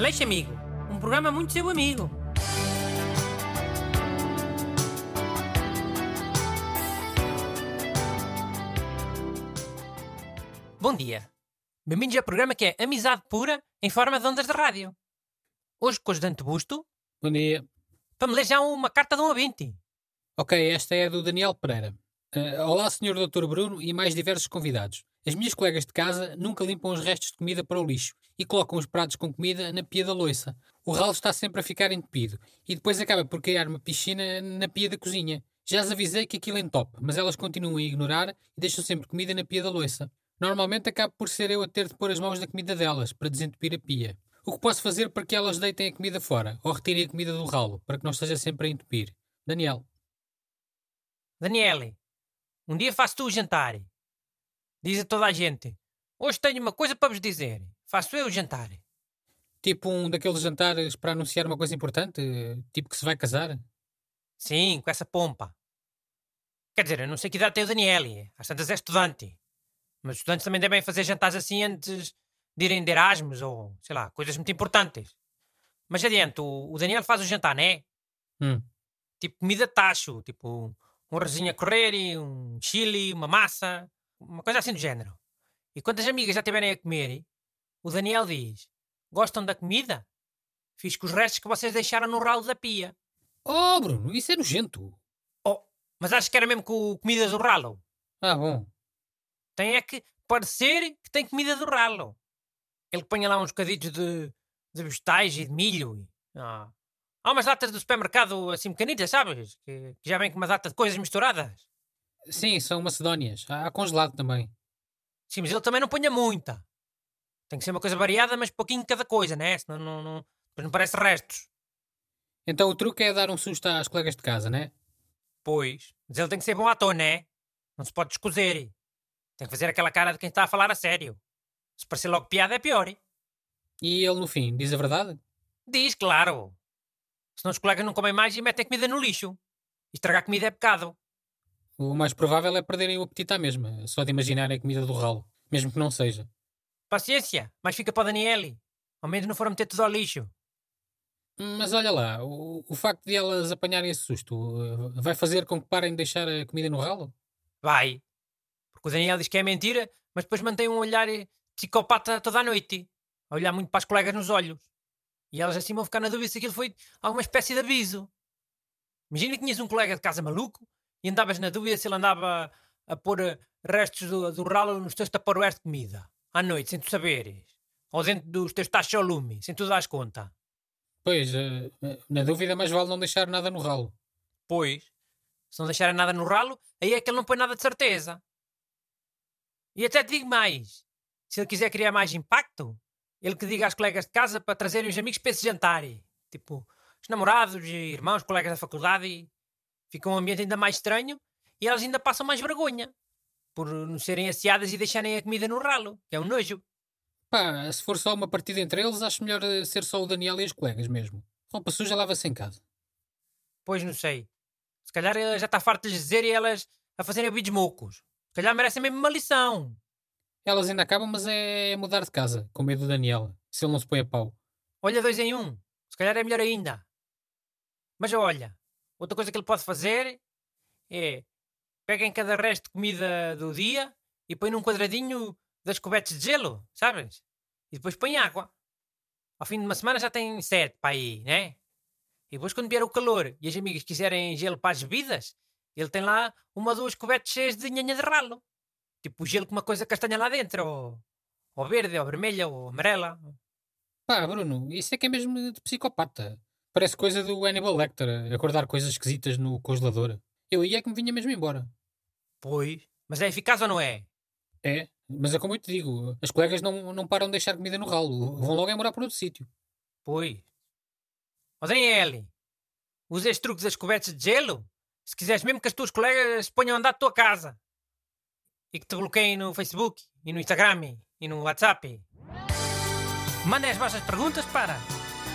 Aleixo Amigo, um programa muito seu amigo. Bom dia. Bem-vindos ao programa que é Amizade Pura em forma de ondas de rádio. Hoje com o ajudante Busto, Bom dia. me ler já uma carta de um ouvinte. Ok, esta é do Daniel Pereira. Eh, olá, Sr. Dr. Bruno e mais diversos convidados. As minhas colegas de casa nunca limpam os restos de comida para o lixo e colocam os pratos com comida na pia da loiça. O ralo está sempre a ficar entupido e depois acaba por criar uma piscina na pia da cozinha. Já as avisei que aquilo top, mas elas continuam a ignorar e deixam sempre comida na pia da loiça. Normalmente acabo por ser eu a ter de pôr as mãos na comida delas para desentupir a pia. O que posso fazer para que elas deitem a comida fora ou retirem a comida do ralo para que não esteja sempre a entupir? Daniel. Daniele, um dia faço tu o jantar. Diz a toda a gente: Hoje tenho uma coisa para vos dizer. Faço eu o jantar. Tipo um daqueles jantares para anunciar uma coisa importante? Tipo que se vai casar? Sim, com essa pompa. Quer dizer, eu não sei que idade tem o Daniele. Às tantas é estudante. Mas os estudantes também devem fazer jantares assim antes de irem de Erasmus ou, sei lá, coisas muito importantes. Mas adiante, o, o Daniel faz o jantar, né? Hum. Tipo comida de tacho, tipo um arrozinho a correr, e um chili, uma massa, uma coisa assim do género. E quando as amigas já estiverem a comer, o Daniel diz: Gostam da comida? Fiz com os restos que vocês deixaram no ralo da pia. Oh, Bruno, isso é nojento. Oh, mas acho que era mesmo com comida do ralo. Ah, bom. Tem é que parecer que tem comida do ralo. Ele põe lá uns bocaditos de, de vegetais e de milho. e- Ah. Há umas latas do supermercado assim pequenitas, sabes? Que, que já vem com uma data de coisas misturadas. Sim, são macedónias. Há congelado também. Sim, mas ele também não ponha muita. Tem que ser uma coisa variada, mas pouquinho de cada coisa, né? Senão não, não, não parece restos. Então o truque é dar um susto às colegas de casa, né? Pois. Mas ele tem que ser bom ator, né? Não se pode escuser. Tem que fazer aquela cara de quem está a falar a sério. Se parecer logo piada é pior. hein? E ele, no fim, diz a verdade? Diz, claro. Senão os colegas não comem mais e metem comida no lixo. E estragar comida é pecado. O mais provável é perderem o apetite à mesma, só de imaginar a comida do ralo, mesmo que não seja. Paciência, mas fica para o Daniele. Ao menos não foram meter tudo ao lixo. Mas olha lá, o, o facto de elas apanharem esse susto eh, vai fazer com que parem de deixar a comida no ralo? Vai. Porque o Daniel diz que é mentira, mas depois mantém um olhar eh, psicopata toda a noite. A olhar muito para as colegas nos olhos. E elas assim vão ficar na dúvida se aquilo foi alguma espécie de aviso. Imagina que tinhas um colega de casa maluco e andavas na dúvida se ele andava a pôr eh, restos do, do ralo nos teus taparoeiros de comida. À noite, sem tu saberes. Ou dentro dos teus tachos ao lume, sem tu dares conta. Pois, eh, eh, na dúvida, mais vale não deixar nada no ralo. Pois, se não deixarem nada no ralo, aí é que ele não põe nada de certeza. E até te digo mais: se ele quiser criar mais impacto, ele que diga às colegas de casa para trazerem os amigos para esse jantar. Tipo, os namorados, irmãos, colegas da faculdade, fica um ambiente ainda mais estranho e elas ainda passam mais vergonha por não serem asseadas e deixarem a comida no ralo, que é um nojo. Pá, se for só uma partida entre eles, acho melhor eh, ser só o Daniel e as colegas mesmo. Roupa suja lava-se em casa. Pois não sei. Se calhar já está farto de lhes dizer e elas a fazerem vídeos mocos. Se calhar merecem mesmo uma lição. Elas ainda acabam, mas é mudar de casa, com medo do Daniel, se ele não se põe a pau. Olha, dois em um. Se calhar é melhor ainda. Mas olha, outra coisa que ele pode fazer é peguem cada resto de comida do dia e põe num quadradinho das cobertas de gelo, sabes? E depois põe água. Ao fim de uma semana já tem sete para aí, né? E depois quando vier o calor e as amigas quiserem gelo para as bebidas, ele tem lá uma ou duas cobertas cheias de nhanha de ralo. Tipo gelo com uma coisa castanha lá dentro, ou, ou verde, ou vermelha, ou amarela. Pá, Bruno, isso é que é mesmo de psicopata. Parece coisa do Hannibal Lecter, acordar coisas esquisitas no congelador. Eu ia é que me vinha mesmo embora. Pois, mas é eficaz ou não é? É, mas é como eu te digo, as colegas não, não param de deixar comida no ralo, vão logo é morar por outro sítio. Pois. Ó Daniele, usa este truque das cobertas de gelo? Se quiseres mesmo que as tuas colegas ponham a andar da tua casa. E que te bloqueiem no Facebook, e no Instagram, e no WhatsApp. Mandem as vossas perguntas para